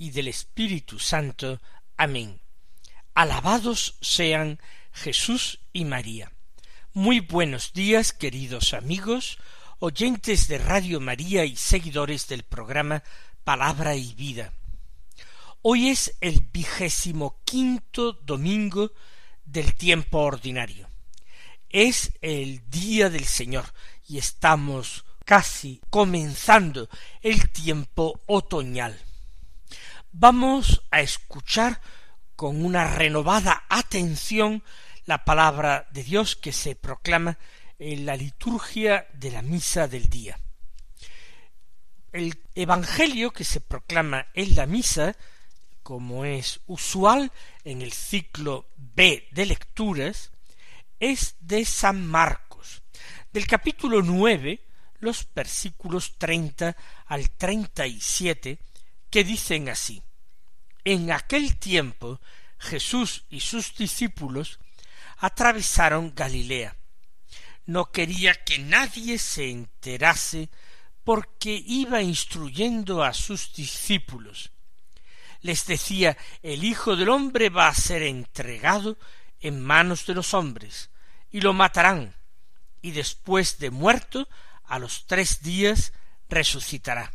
y del Espíritu Santo. Amén. Alabados sean Jesús y María. Muy buenos días, queridos amigos, oyentes de Radio María y seguidores del programa Palabra y Vida. Hoy es el vigésimo quinto domingo del tiempo ordinario. Es el día del Señor y estamos casi comenzando el tiempo otoñal. Vamos a escuchar con una renovada atención la palabra de Dios que se proclama en la liturgia de la misa del día. El Evangelio que se proclama en la misa, como es usual en el ciclo B de lecturas, es de San Marcos, del capítulo nueve, los versículos treinta al treinta y siete, que dicen así En aquel tiempo Jesús y sus discípulos atravesaron Galilea. No quería que nadie se enterase porque iba instruyendo a sus discípulos. Les decía el Hijo del hombre va a ser entregado en manos de los hombres, y lo matarán, y después de muerto a los tres días resucitará.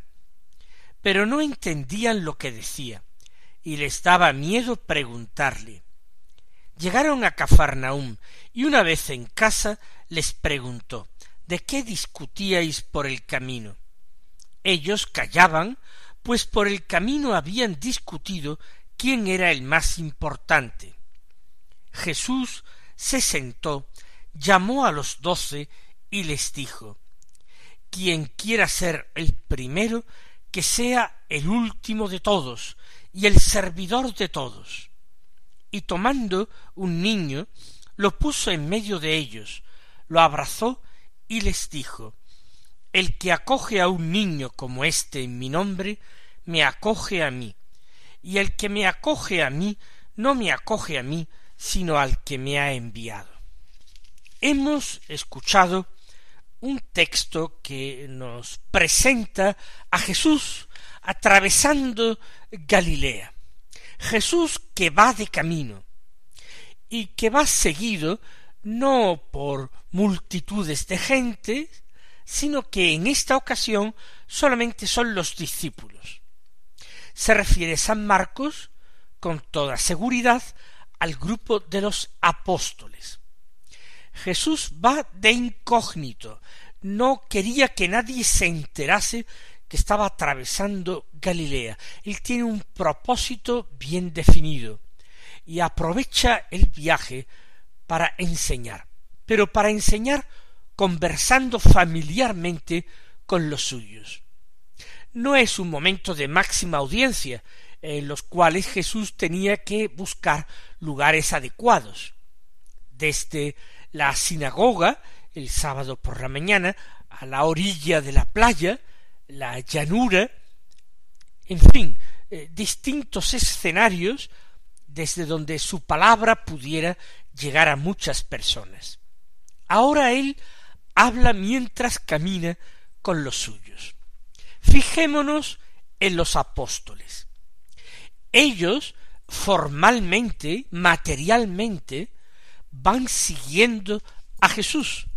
Pero no entendían lo que decía, y les daba miedo preguntarle. Llegaron a Cafarnaum, y una vez en casa les preguntó ¿De qué discutíais por el camino? Ellos callaban, pues por el camino habían discutido quién era el más importante. Jesús se sentó, llamó a los doce y les dijo quien quiera ser el primero, que sea el último de todos y el servidor de todos. Y tomando un niño, lo puso en medio de ellos, lo abrazó y les dijo El que acoge a un niño como éste en mi nombre, me acoge a mí, y el que me acoge a mí, no me acoge a mí, sino al que me ha enviado. Hemos escuchado un texto que nos presenta a Jesús atravesando Galilea. Jesús que va de camino y que va seguido no por multitudes de gente, sino que en esta ocasión solamente son los discípulos. Se refiere San Marcos con toda seguridad al grupo de los apóstoles. Jesús va de incógnito, no quería que nadie se enterase que estaba atravesando Galilea. Él tiene un propósito bien definido y aprovecha el viaje para enseñar, pero para enseñar conversando familiarmente con los suyos. No es un momento de máxima audiencia en los cuales Jesús tenía que buscar lugares adecuados. Desde la sinagoga el sábado por la mañana a la orilla de la playa, la llanura, en fin, eh, distintos escenarios desde donde su palabra pudiera llegar a muchas personas. Ahora él habla mientras camina con los suyos. Fijémonos en los apóstoles. Ellos formalmente, materialmente, van siguiendo a Jesús.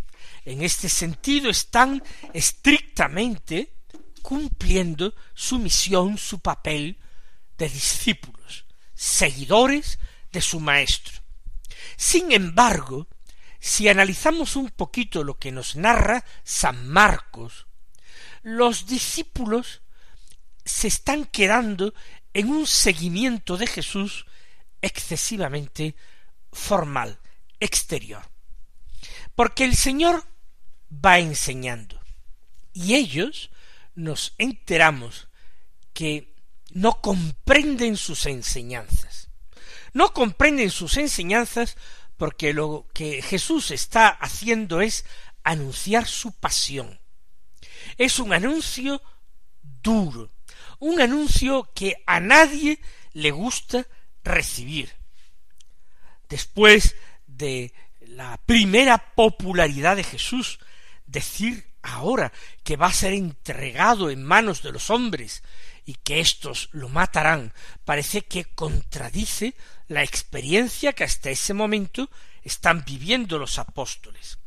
En este sentido están estrictamente cumpliendo su misión, su papel de discípulos, seguidores de su Maestro. Sin embargo, si analizamos un poquito lo que nos narra San Marcos, los discípulos se están quedando en un seguimiento de Jesús excesivamente formal, exterior. Porque el Señor va enseñando. Y ellos nos enteramos que no comprenden sus enseñanzas. No comprenden sus enseñanzas porque lo que Jesús está haciendo es anunciar su pasión. Es un anuncio duro, un anuncio que a nadie le gusta recibir. Después de la primera popularidad de Jesús, decir ahora que va a ser entregado en manos de los hombres y que éstos lo matarán, parece que contradice la experiencia que hasta ese momento están viviendo los apóstoles.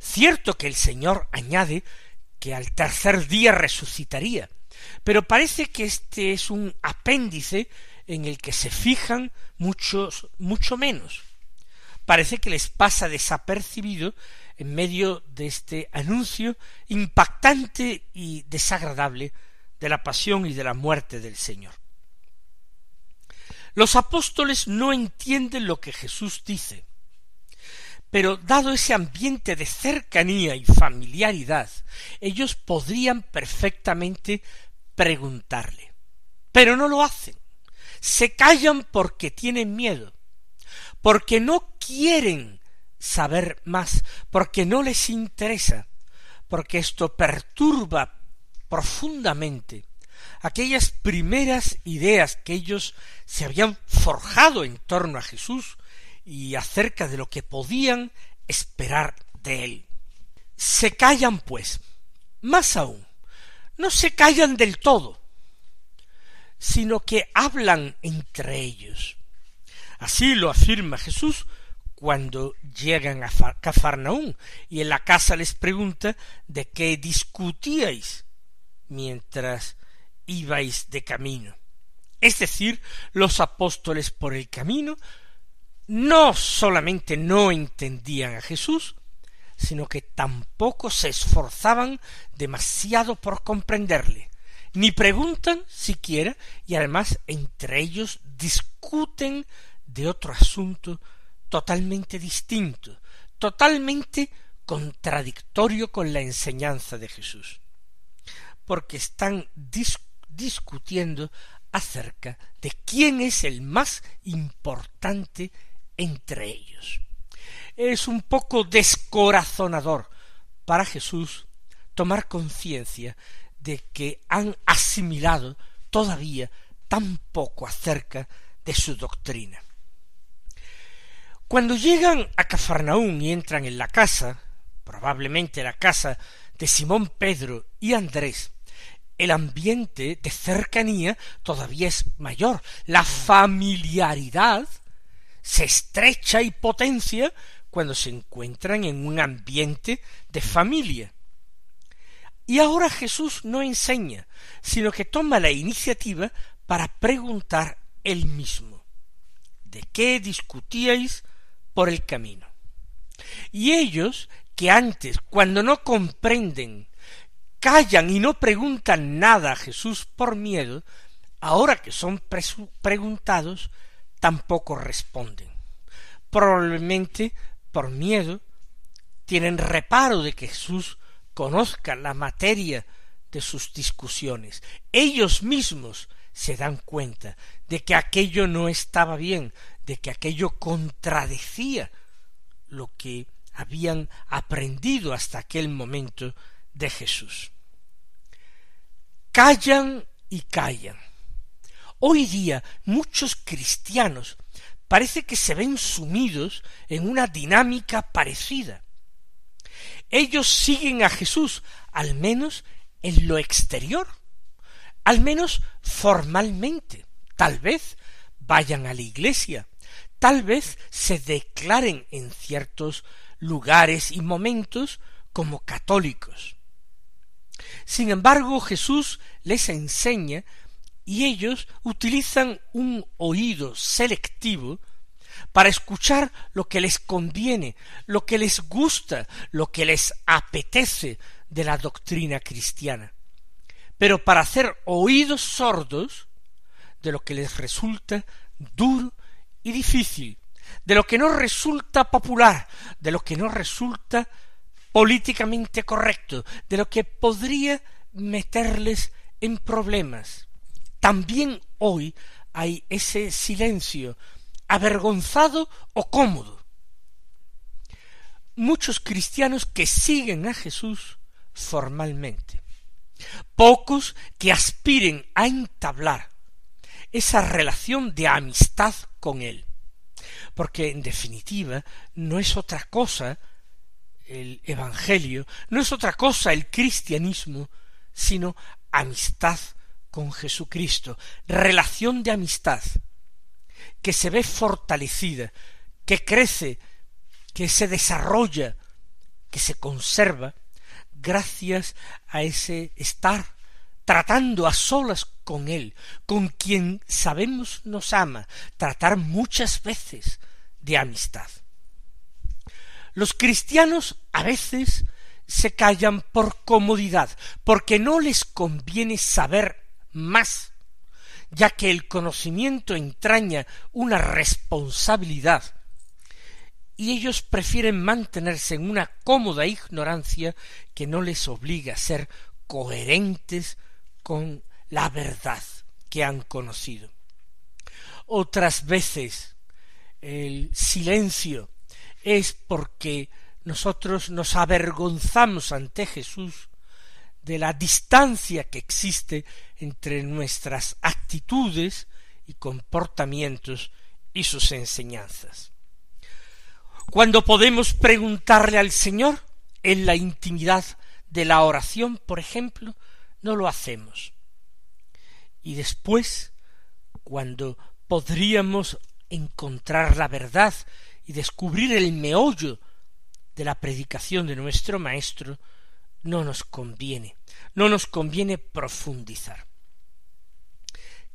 Cierto que el Señor añade que al tercer día resucitaría, pero parece que este es un apéndice en el que se fijan muchos, mucho menos. Parece que les pasa desapercibido en medio de este anuncio impactante y desagradable de la pasión y de la muerte del Señor. Los apóstoles no entienden lo que Jesús dice, pero dado ese ambiente de cercanía y familiaridad, ellos podrían perfectamente preguntarle. Pero no lo hacen. Se callan porque tienen miedo, porque no quieren saber más, porque no les interesa, porque esto perturba profundamente aquellas primeras ideas que ellos se habían forjado en torno a Jesús y acerca de lo que podían esperar de él. Se callan, pues, más aún, no se callan del todo, sino que hablan entre ellos. Así lo afirma Jesús cuando llegan a Cafarnaún y en la casa les pregunta de qué discutíais mientras ibais de camino. Es decir, los apóstoles por el camino no solamente no entendían a Jesús, sino que tampoco se esforzaban demasiado por comprenderle, ni preguntan siquiera, y además entre ellos discuten de otro asunto totalmente distinto, totalmente contradictorio con la enseñanza de Jesús, porque están discutiendo acerca de quién es el más importante entre ellos. Es un poco descorazonador para Jesús tomar conciencia de que han asimilado todavía tan poco acerca de su doctrina. Cuando llegan a Cafarnaún y entran en la casa, probablemente la casa de Simón Pedro y Andrés, el ambiente de cercanía todavía es mayor. La familiaridad se estrecha y potencia cuando se encuentran en un ambiente de familia. Y ahora Jesús no enseña, sino que toma la iniciativa para preguntar él mismo ¿De qué discutíais por el camino? Y ellos, que antes, cuando no comprenden, callan y no preguntan nada a Jesús por miedo, ahora que son preguntados, tampoco responden. Probablemente por miedo tienen reparo de que Jesús conozca la materia de sus discusiones. Ellos mismos se dan cuenta de que aquello no estaba bien, de que aquello contradecía lo que habían aprendido hasta aquel momento de Jesús. Callan y callan. Hoy día muchos cristianos parece que se ven sumidos en una dinámica parecida. Ellos siguen a Jesús, al menos en lo exterior, al menos formalmente. Tal vez vayan a la iglesia, tal vez se declaren en ciertos lugares y momentos como católicos. Sin embargo, Jesús les enseña y ellos utilizan un oído selectivo para escuchar lo que les conviene, lo que les gusta, lo que les apetece de la doctrina cristiana, pero para hacer oídos sordos de lo que les resulta duro y difícil, de lo que no resulta popular, de lo que no resulta políticamente correcto, de lo que podría meterles en problemas también hoy hay ese silencio avergonzado o cómodo. Muchos cristianos que siguen a Jesús formalmente, pocos que aspiren a entablar esa relación de amistad con Él, porque en definitiva no es otra cosa el Evangelio, no es otra cosa el cristianismo, sino amistad con Jesucristo, relación de amistad, que se ve fortalecida, que crece, que se desarrolla, que se conserva, gracias a ese estar tratando a solas con Él, con quien sabemos nos ama, tratar muchas veces de amistad. Los cristianos a veces se callan por comodidad, porque no les conviene saber más, ya que el conocimiento entraña una responsabilidad, y ellos prefieren mantenerse en una cómoda ignorancia que no les obliga a ser coherentes con la verdad que han conocido. Otras veces el silencio es porque nosotros nos avergonzamos ante Jesús de la distancia que existe entre nuestras actitudes y comportamientos y sus enseñanzas. Cuando podemos preguntarle al Señor en la intimidad de la oración, por ejemplo, no lo hacemos. Y después, cuando podríamos encontrar la verdad y descubrir el meollo de la predicación de nuestro Maestro, no nos conviene, no nos conviene profundizar.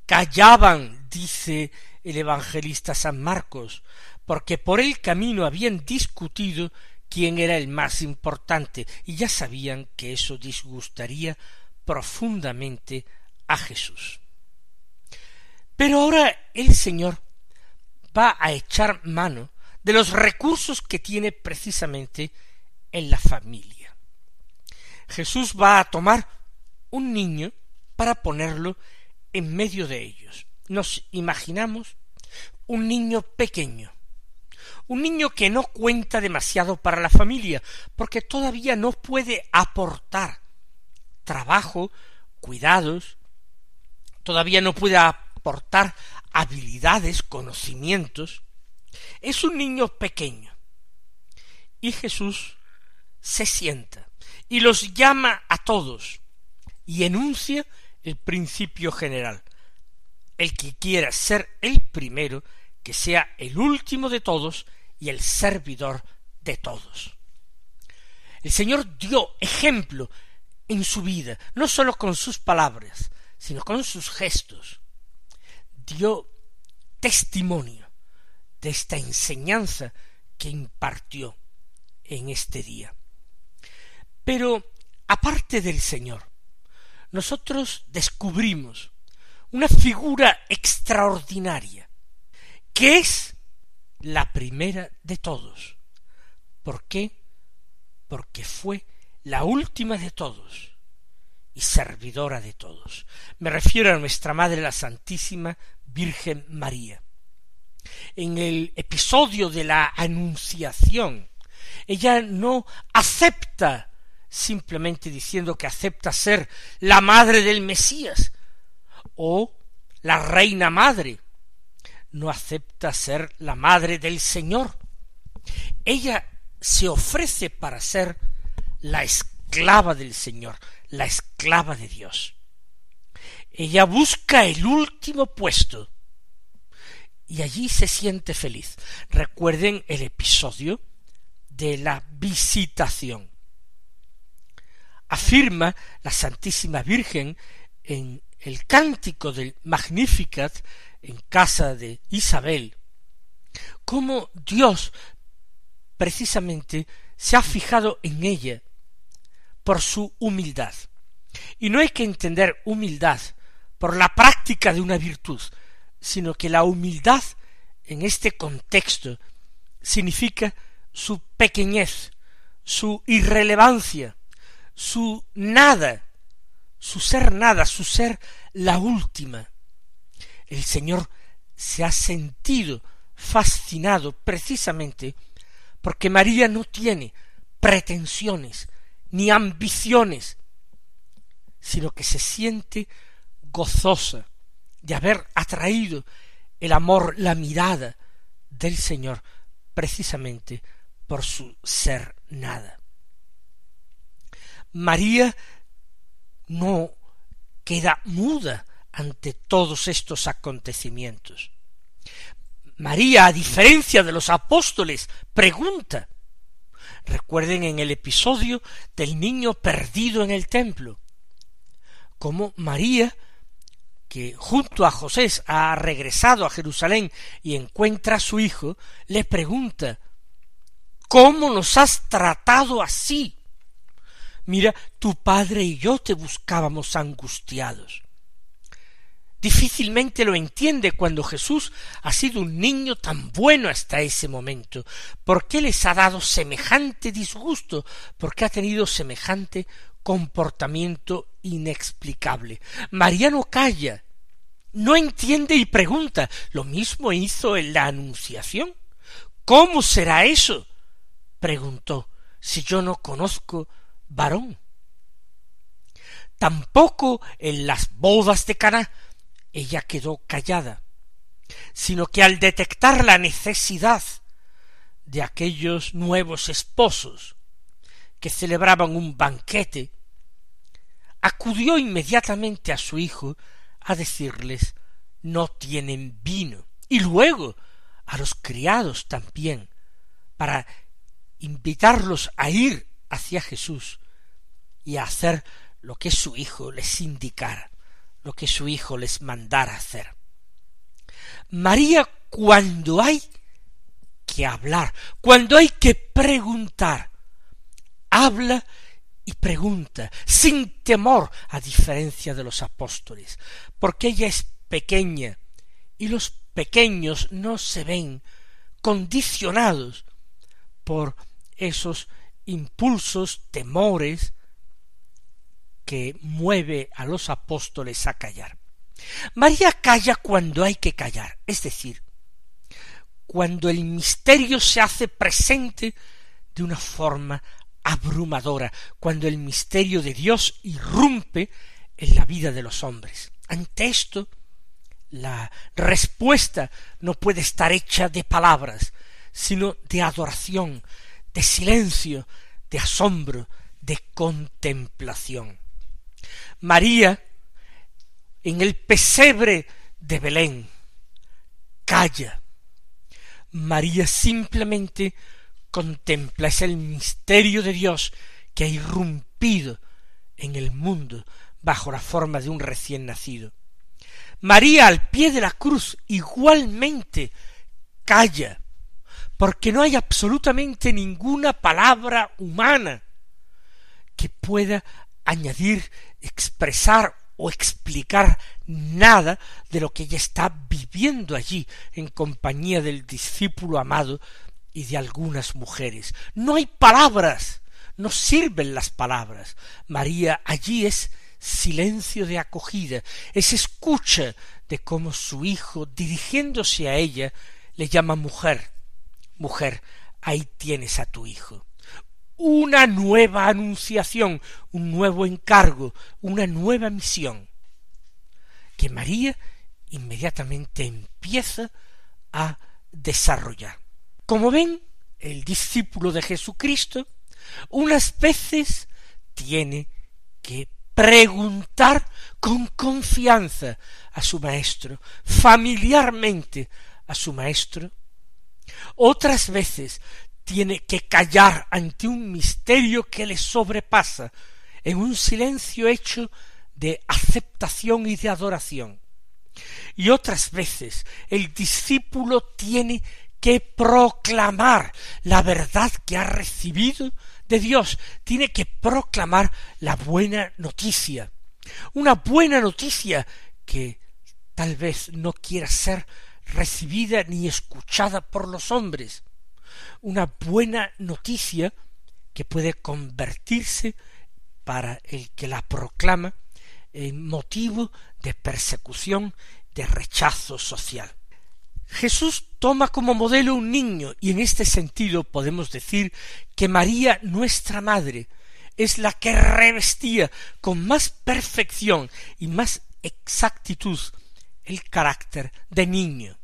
Callaban, dice el evangelista San Marcos, porque por el camino habían discutido quién era el más importante, y ya sabían que eso disgustaría profundamente a Jesús. Pero ahora el Señor va a echar mano de los recursos que tiene precisamente en la familia. Jesús va a tomar un niño para ponerlo en medio de ellos. Nos imaginamos un niño pequeño, un niño que no cuenta demasiado para la familia, porque todavía no puede aportar trabajo, cuidados, todavía no puede aportar habilidades, conocimientos, es un niño pequeño. Y Jesús se sienta y los llama a todos y enuncia el principio general. El que quiera ser el primero, que sea el último de todos y el servidor de todos. El Señor dio ejemplo en su vida, no sólo con sus palabras, sino con sus gestos. Dio testimonio de esta enseñanza que impartió en este día. Pero, aparte del Señor, nosotros descubrimos una figura extraordinaria, que es la primera de todos. ¿Por qué? Porque fue la última de todos y servidora de todos. Me refiero a nuestra Madre la Santísima Virgen María. En el episodio de la Anunciación, ella no acepta simplemente diciendo que acepta ser la madre del Mesías o la reina madre, no acepta ser la madre del Señor. Ella se ofrece para ser la esclava del Señor, la esclava de Dios. Ella busca el último puesto y allí se siente feliz. Recuerden el episodio de la visitación. Afirma la Santísima Virgen en el cántico del Magnificat en casa de Isabel, cómo Dios precisamente se ha fijado en ella por su humildad. Y no hay que entender humildad por la práctica de una virtud, sino que la humildad en este contexto significa su pequeñez, su irrelevancia, su nada, su ser nada, su ser la última el Señor se ha sentido fascinado precisamente porque María no tiene pretensiones ni ambiciones, sino que se siente gozosa de haber atraído el amor, la mirada del Señor, precisamente por su ser nada. María no queda muda ante todos estos acontecimientos. María, a diferencia de los apóstoles, pregunta. Recuerden en el episodio del niño perdido en el templo, como María, que junto a José ha regresado a Jerusalén y encuentra a su hijo, le pregunta ¿Cómo nos has tratado así? Mira, tu padre y yo te buscábamos angustiados. Difícilmente lo entiende cuando Jesús ha sido un niño tan bueno hasta ese momento. ¿Por qué les ha dado semejante disgusto? ¿Por qué ha tenido semejante comportamiento inexplicable? María no calla, no entiende y pregunta. Lo mismo hizo en la Anunciación. ¿Cómo será eso? preguntó, si yo no conozco varón. Tampoco en las bodas de Caná ella quedó callada, sino que al detectar la necesidad de aquellos nuevos esposos que celebraban un banquete, acudió inmediatamente a su hijo a decirles no tienen vino, y luego a los criados también, para invitarlos a ir hacia Jesús y a hacer lo que su hijo les indicara lo que su hijo les mandara hacer. María, cuando hay que hablar, cuando hay que preguntar, habla y pregunta, sin temor, a diferencia de los apóstoles, porque ella es pequeña y los pequeños no se ven condicionados por esos impulsos, temores que mueve a los apóstoles a callar. María calla cuando hay que callar, es decir, cuando el misterio se hace presente de una forma abrumadora, cuando el misterio de Dios irrumpe en la vida de los hombres. Ante esto, la respuesta no puede estar hecha de palabras, sino de adoración, de silencio, de asombro, de contemplación. María, en el pesebre de Belén, calla. María simplemente contempla, es el misterio de Dios que ha irrumpido en el mundo bajo la forma de un recién nacido. María al pie de la cruz igualmente calla, porque no hay absolutamente ninguna palabra humana que pueda añadir, expresar o explicar nada de lo que ella está viviendo allí en compañía del discípulo amado y de algunas mujeres. No hay palabras, no sirven las palabras. María allí es silencio de acogida, es escucha de cómo su hijo, dirigiéndose a ella, le llama mujer. Mujer, ahí tienes a tu hijo una nueva anunciación, un nuevo encargo, una nueva misión, que María inmediatamente empieza a desarrollar. Como ven, el discípulo de Jesucristo unas veces tiene que preguntar con confianza a su maestro, familiarmente a su maestro. Otras veces tiene que callar ante un misterio que le sobrepasa, en un silencio hecho de aceptación y de adoración. Y otras veces el discípulo tiene que proclamar la verdad que ha recibido de Dios, tiene que proclamar la buena noticia, una buena noticia que tal vez no quiera ser recibida ni escuchada por los hombres, una buena noticia que puede convertirse para el que la proclama en motivo de persecución, de rechazo social. Jesús toma como modelo un niño y en este sentido podemos decir que María, nuestra Madre, es la que revestía con más perfección y más exactitud el carácter de niño.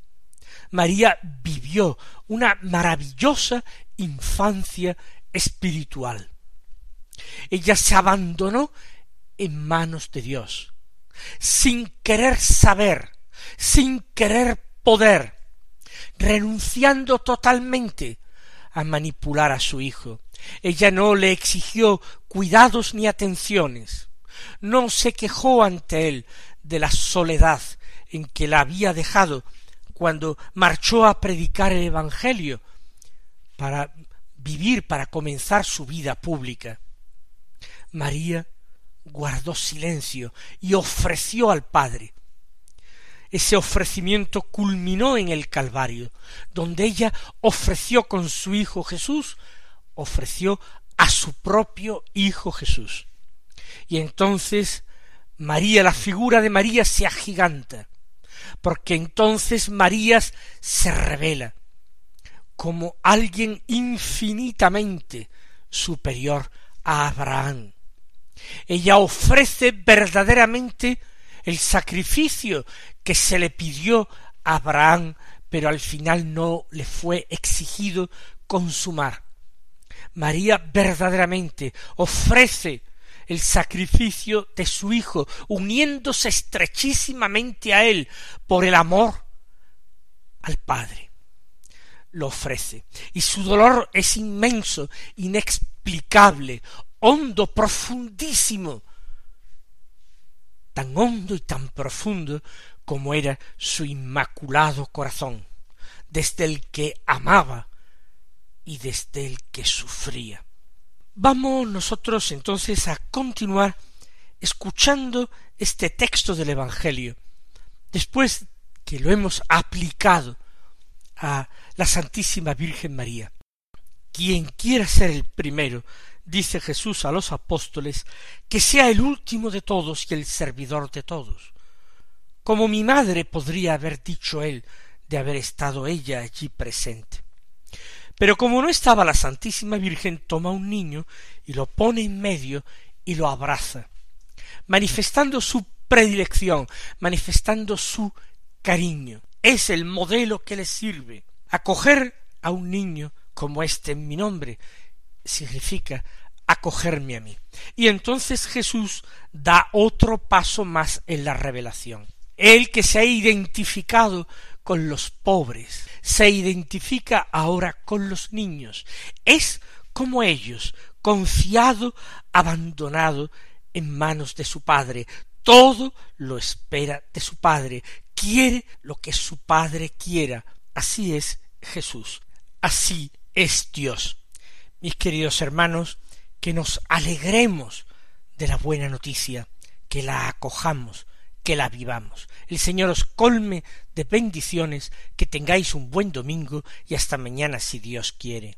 María vivió una maravillosa infancia espiritual. Ella se abandonó en manos de Dios, sin querer saber, sin querer poder, renunciando totalmente a manipular a su hijo. Ella no le exigió cuidados ni atenciones, no se quejó ante él de la soledad en que la había dejado cuando marchó a predicar el Evangelio para vivir, para comenzar su vida pública. María guardó silencio y ofreció al Padre. Ese ofrecimiento culminó en el Calvario, donde ella ofreció con su Hijo Jesús, ofreció a su propio Hijo Jesús. Y entonces María, la figura de María se agiganta, porque entonces María se revela como alguien infinitamente superior a Abraham. Ella ofrece verdaderamente el sacrificio que se le pidió a Abraham, pero al final no le fue exigido consumar. María verdaderamente ofrece el sacrificio de su Hijo, uniéndose estrechísimamente a Él por el amor al Padre. Lo ofrece. Y su dolor es inmenso, inexplicable, hondo, profundísimo, tan hondo y tan profundo como era su inmaculado corazón, desde el que amaba y desde el que sufría. Vamos nosotros entonces a continuar escuchando este texto del Evangelio, después que lo hemos aplicado a la Santísima Virgen María. Quien quiera ser el primero, dice Jesús a los apóstoles, que sea el último de todos y el servidor de todos. Como mi madre podría haber dicho él de haber estado ella allí presente. Pero como no estaba la Santísima Virgen, toma un niño y lo pone en medio y lo abraza, manifestando su predilección, manifestando su cariño. Es el modelo que le sirve. Acoger a un niño como este en mi nombre significa acogerme a mí. Y entonces Jesús da otro paso más en la revelación. Él que se ha identificado con los pobres, se identifica ahora con los niños, es como ellos, confiado, abandonado en manos de su padre, todo lo espera de su padre, quiere lo que su padre quiera. Así es Jesús, así es Dios. Mis queridos hermanos, que nos alegremos de la buena noticia, que la acojamos, que la vivamos. El Señor os colme de bendiciones, que tengáis un buen domingo y hasta mañana si Dios quiere.